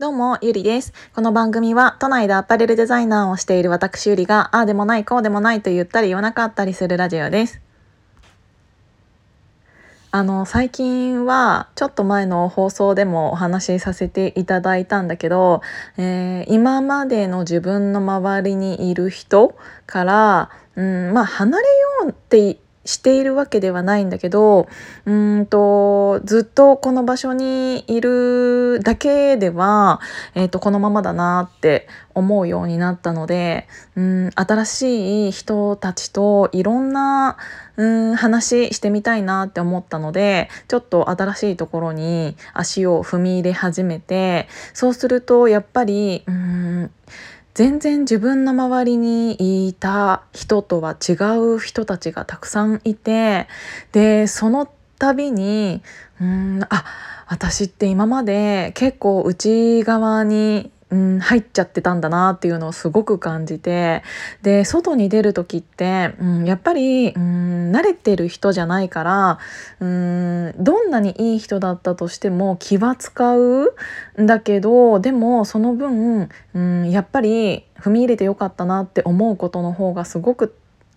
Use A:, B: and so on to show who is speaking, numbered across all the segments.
A: どうも、ゆりです。この番組は、都内でアパレルデザイナーをしている私ゆりが、ああでもない、こうでもないと言ったり言わなかったりするラジオです。あの、最近は、ちょっと前の放送でもお話しさせていただいたんだけど、えー、今までの自分の周りにいる人から、うん、まあ、離れようってしているわけではないんだけどうんとずっとこの場所にいるだけでは、えーと、このままだなって思うようになったのでうん新しい人たちといろんなうん話してみたいなって思ったのでちょっと新しいところに足を踏み入れ始めてそうするとやっぱりうん全然自分の周りにいた人とは違う人たちがたくさんいてでその度にうんあ私って今まで結構内側にうん、入っちゃってたんだなっていうのをすごく感じてで外に出る時って、うん、やっぱり、うん、慣れてる人じゃないから、うん、どんなにいい人だったとしても気は使うんだけどでもその分、うん、やっぱり踏み入れてよかったなって思うことの方がすごく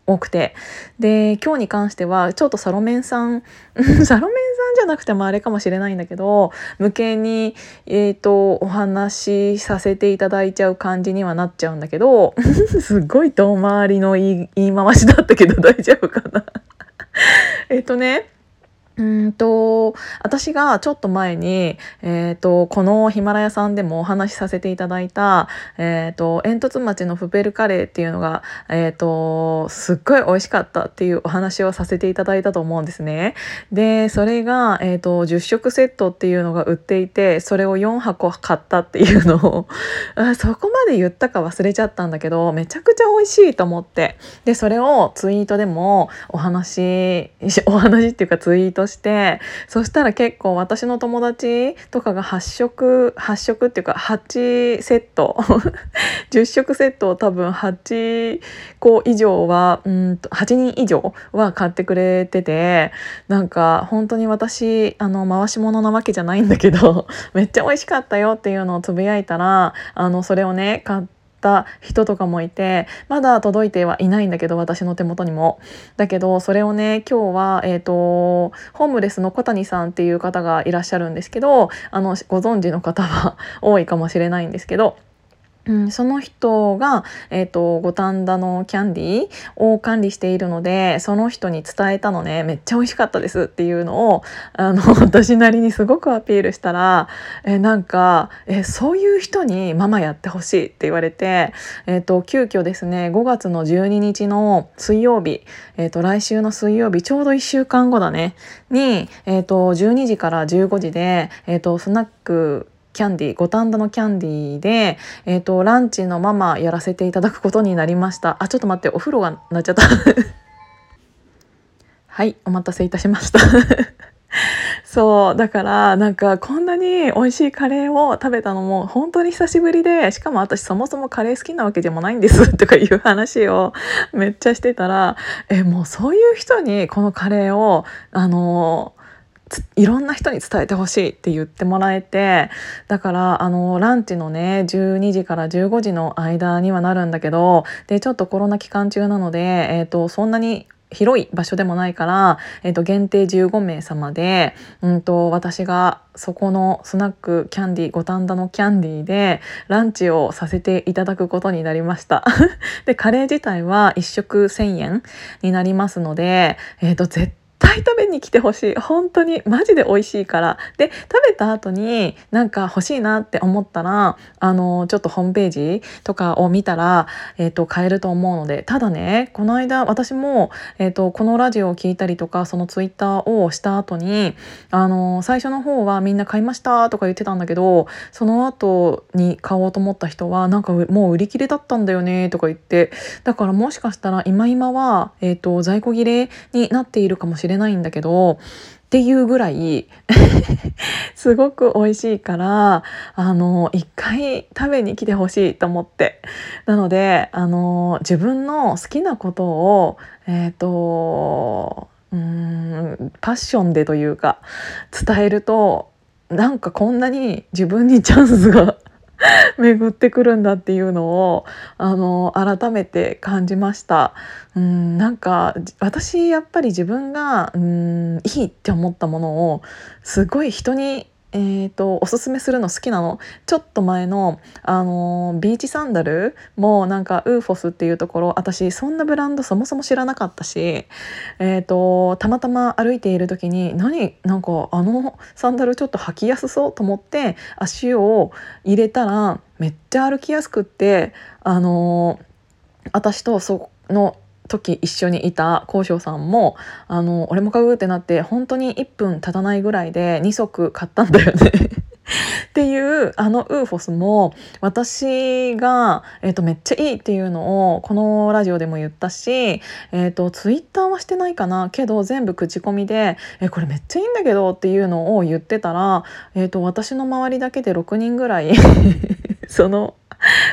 A: 多くて。で今日に関してはちょっとサロメンさん サロメンさんじゃなくてもあれかもしれないんだけど無形に、えーと、お話しさせていただいちゃう感じにはなっちゃうんだけど すっごい遠回りの言い言い回しだったけど大丈夫かな。えっとねうんと私がちょっと前に、えーと、このヒマラヤさんでもお話しさせていただいた、えーと、煙突町のフペルカレーっていうのが、えーと、すっごい美味しかったっていうお話をさせていただいたと思うんですね。でそれが、えー、と10食セットっていうのが売っていてそれを4箱買ったっていうのを そこまで言ったか忘れちゃったんだけどめちゃくちゃ美味しいと思ってでそれをツイートでもお話お話っていうかツイートしてそしたら結構私の友達とかが8食8食っていうか8セット 10食セットを多分8個以上はうんと8人以上は買ってくれててなんか本当に私あの回し物なわけじゃないんだけど めっちゃ美味しかったよっていうのをつぶやいたらあのそれをね買ってった人とかもいてまだ届いてはいないんだけど私の手元にも。だけどそれをね今日は、えーと、ホームレスの小谷さんっていう方がいらっしゃるんですけどあのご存知の方は 多いかもしれないんですけど。うん、その人が、えーと、五反田のキャンディーを管理しているのでその人に伝えたのねめっちゃ美味しかったですっていうのをあの 私なりにすごくアピールしたらえなんかえそういう人にママやってほしいって言われて、えーと、急遽ですね5月の12日の水曜日、えーと、来週の水曜日ちょうど1週間後だねに、えー、と12時から15時で、えー、とスナックキャンディー五反田のキャンディーで、えーと、ランチのママやらせていただくことになりました。あちょっと待ってお風呂がなっちゃった。はいお待たせいたしました。そうだからなんかこんなに美味しいカレーを食べたのも本当に久しぶりでしかも私そもそもカレー好きなわけでもないんです とかいう話をめっちゃしてたらえもうそういう人にこのカレーをあのいろんな人に伝えてほしいって言ってもらえてだからあのランチのね12時から15時の間にはなるんだけどでちょっとコロナ期間中なので、えーと、そんなに広い場所でもないから、えーと、限定15名様で、うんと、私がそこのスナックキャンディ五反田のキャンディでランチをさせていただくことになりました。でカレー自体は1食1,000円になりますので、えーと絶対対食べに来てほしい。本当にマジで美味しいから。で食べた後になんか欲しいなって思ったらあのちょっとホームページとかを見たら、えーと、買えると思うので。ただねこの間私も、えーと、このラジオを聞いたりとかそのツイッターをした後にあの最初の方はみんな買いましたとか言ってたんだけどその後に買おうと思った人はなんかもう売り切れだったんだよねとか言って。だからもしかしたら今今は、えーと在庫切れになっているかもしれない。れないんだけどっていうぐらい すごく美味しいからあの一回食べに来てほしいと思って。なのであの自分の好きなことをえっ、ー、とうんパッションでというか伝えるとなんかこんなに自分にチャンスが 巡ってくるんだっていうのをあの改めて感じました。うんなんか私やっぱり自分がうんいいって思ったものをすごい人にえーと、おすすめするの好きなの。ちょっと前の、あのー、ビーチサンダルもなんかウーフォスっていうところ私そんなブランドそもそも知らなかったし、えーと、たまたま歩いている時に何なんかあのサンダルちょっと履きやすそうと思って足を入れたらめっちゃ歩きやすくって、あのー、私とその時一緒にいた交渉さんもあの俺も買うってなって本当に1分経たないぐらいで2足買ったんだよね。っていうあのウーフォスも私が、えーと、めっちゃいいっていうのをこのラジオでも言ったし、えーと、ツイッターはしてないかなけど全部口コミで「えこれめっちゃいいんだけど」っていうのを言ってたら、えーと私の周りだけで6人ぐらい その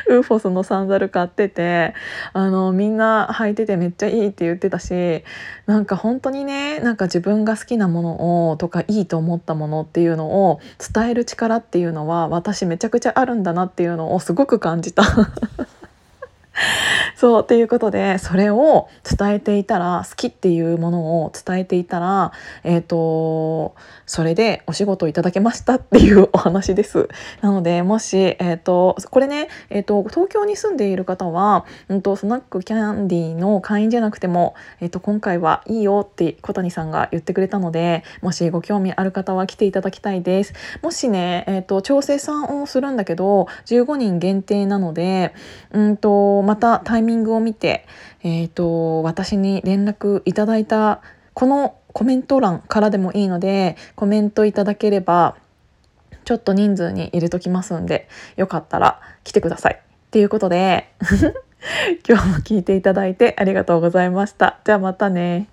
A: ウーフォスのサンダル買っててあのみんな履いててめっちゃいいって言ってたしなんか本当にねなんか自分が好きなものをとかいいと思ったものっていうのを伝える力っていうのは私めちゃくちゃあるんだなっていうのをすごく感じた。そうっていうことでそれを伝えていたら好きっていうものを伝えていたらえっ、ー、とそれでお仕事いただけましたっていうお話です。なのでもし、えーと、これね、えーと、東京に住んでいる方は、うんと、スナックキャンディーの会員じゃなくても、えーと、今回はいいよって小谷さんが言ってくれたのでもしご興味ある方は来ていただきたいです。もしね、えー、と調整さんをするんだけど15人限定なので、うんとまたタイミングを見て、えー、と私に連絡いただいたこのコメント欄からでもいいのでコメントいただければちょっと人数に入れときますんでよかったら来てください。っていうことで 今日も聞いていただいてありがとうございました。じゃあまたね。